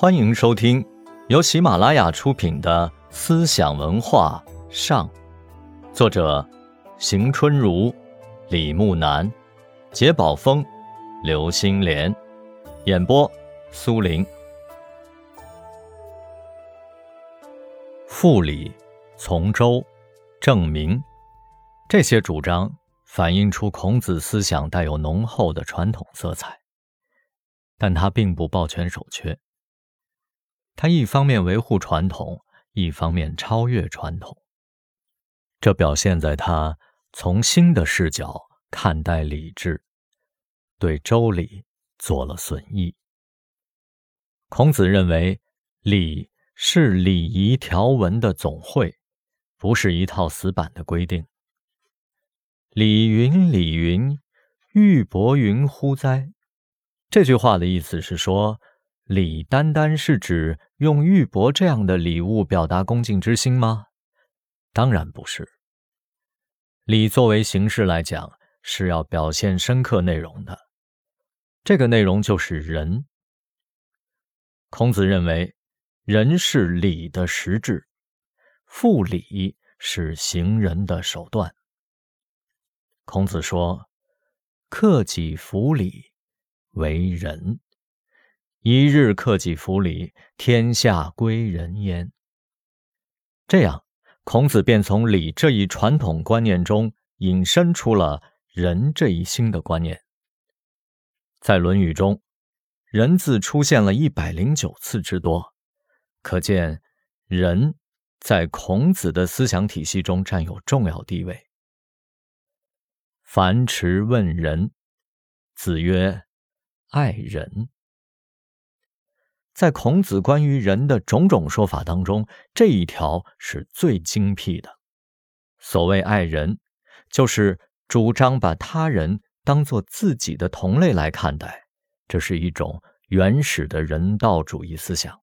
欢迎收听由喜马拉雅出品的《思想文化上》，作者邢春如、李木南、杰宝峰、刘星莲，演播苏林。复礼、从周、正明这些主张，反映出孔子思想带有浓厚的传统色彩，但他并不抱拳守缺。他一方面维护传统，一方面超越传统。这表现在他从新的视角看待礼制，对周礼做了损益。孔子认为，礼是礼仪条文的总汇，不是一套死板的规定。礼云礼云，玉帛云乎哉？这句话的意思是说。礼单单是指用玉帛这样的礼物表达恭敬之心吗？当然不是。礼作为形式来讲，是要表现深刻内容的。这个内容就是仁。孔子认为，仁是礼的实质，复礼是行仁的手段。孔子说：“克己复礼，为仁。”一日克己复礼，天下归仁焉。这样，孔子便从礼这一传统观念中引申出了仁这一新的观念。在《论语》中，“仁”字出现了一百零九次之多，可见仁在孔子的思想体系中占有重要地位。樊迟问仁，子曰：“爱人。”在孔子关于人的种种说法当中，这一条是最精辟的。所谓爱人，就是主张把他人当做自己的同类来看待，这是一种原始的人道主义思想。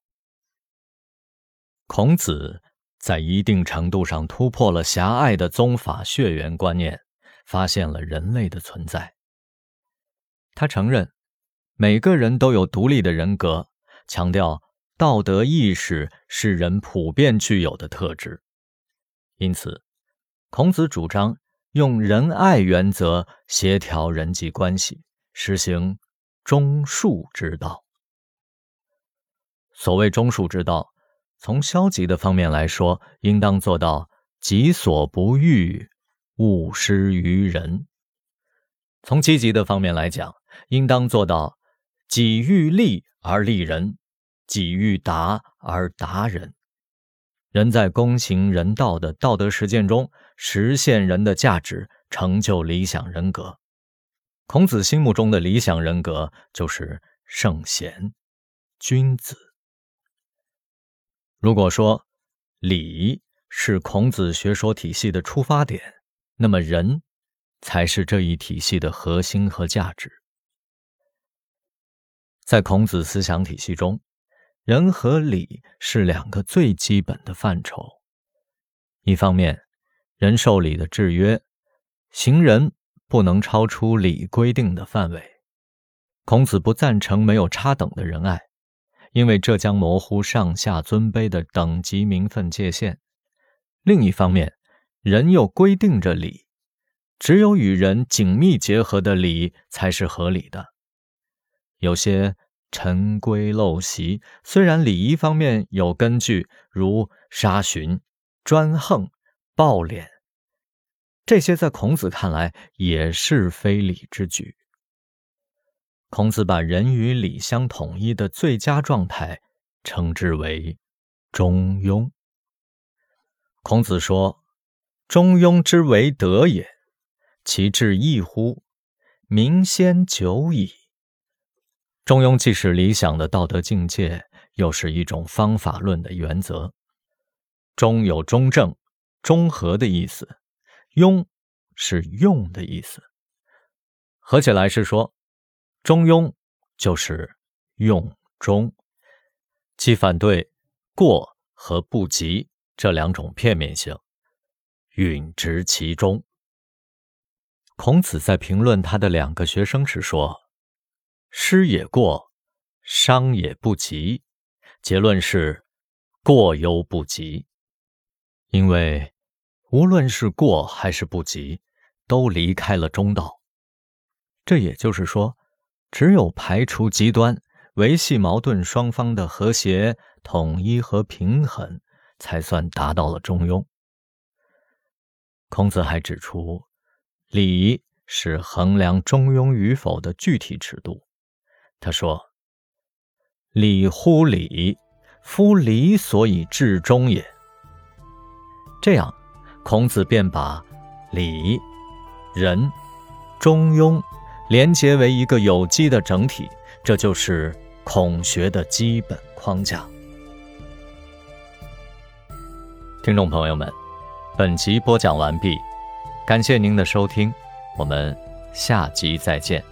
孔子在一定程度上突破了狭隘的宗法血缘观念，发现了人类的存在。他承认，每个人都有独立的人格。强调道德意识是人普遍具有的特质，因此，孔子主张用仁爱原则协调人际关系，实行忠恕之道。所谓忠恕之道，从消极的方面来说，应当做到己所不欲，勿施于人；从积极的方面来讲，应当做到己欲利。而利人，己欲达而达人。人在公行人道的道德实践中，实现人的价值，成就理想人格。孔子心目中的理想人格，就是圣贤、君子。如果说礼是孔子学说体系的出发点，那么仁才是这一体系的核心和价值。在孔子思想体系中，仁和礼是两个最基本的范畴。一方面，仁受礼的制约，行人不能超出礼规定的范围。孔子不赞成没有差等的仁爱，因为这将模糊上下尊卑的等级名分界限。另一方面，人又规定着礼，只有与人紧密结合的礼才是合理的。有些陈规陋习，虽然礼仪方面有根据，如杀寻、专横、暴敛，这些在孔子看来也是非礼之举。孔子把人与礼相统一的最佳状态，称之为中庸。孔子说：“中庸之为德也，其志异乎？民先久矣。”中庸既是理想的道德境界，又是一种方法论的原则。中有中正、中和的意思，庸是用的意思。合起来是说，中庸就是用中，既反对过和不及这两种片面性，允执其中。孔子在评论他的两个学生时说。失也过，伤也不及，结论是过犹不及。因为无论是过还是不及，都离开了中道。这也就是说，只有排除极端，维系矛盾双方的和谐、统一和平衡，才算达到了中庸。孔子还指出，礼是衡量中庸与否的具体尺度。他说：“礼乎礼，夫礼所以治中也。”这样，孔子便把礼、仁、中庸连结为一个有机的整体，这就是孔学的基本框架。听众朋友们，本集播讲完毕，感谢您的收听，我们下集再见。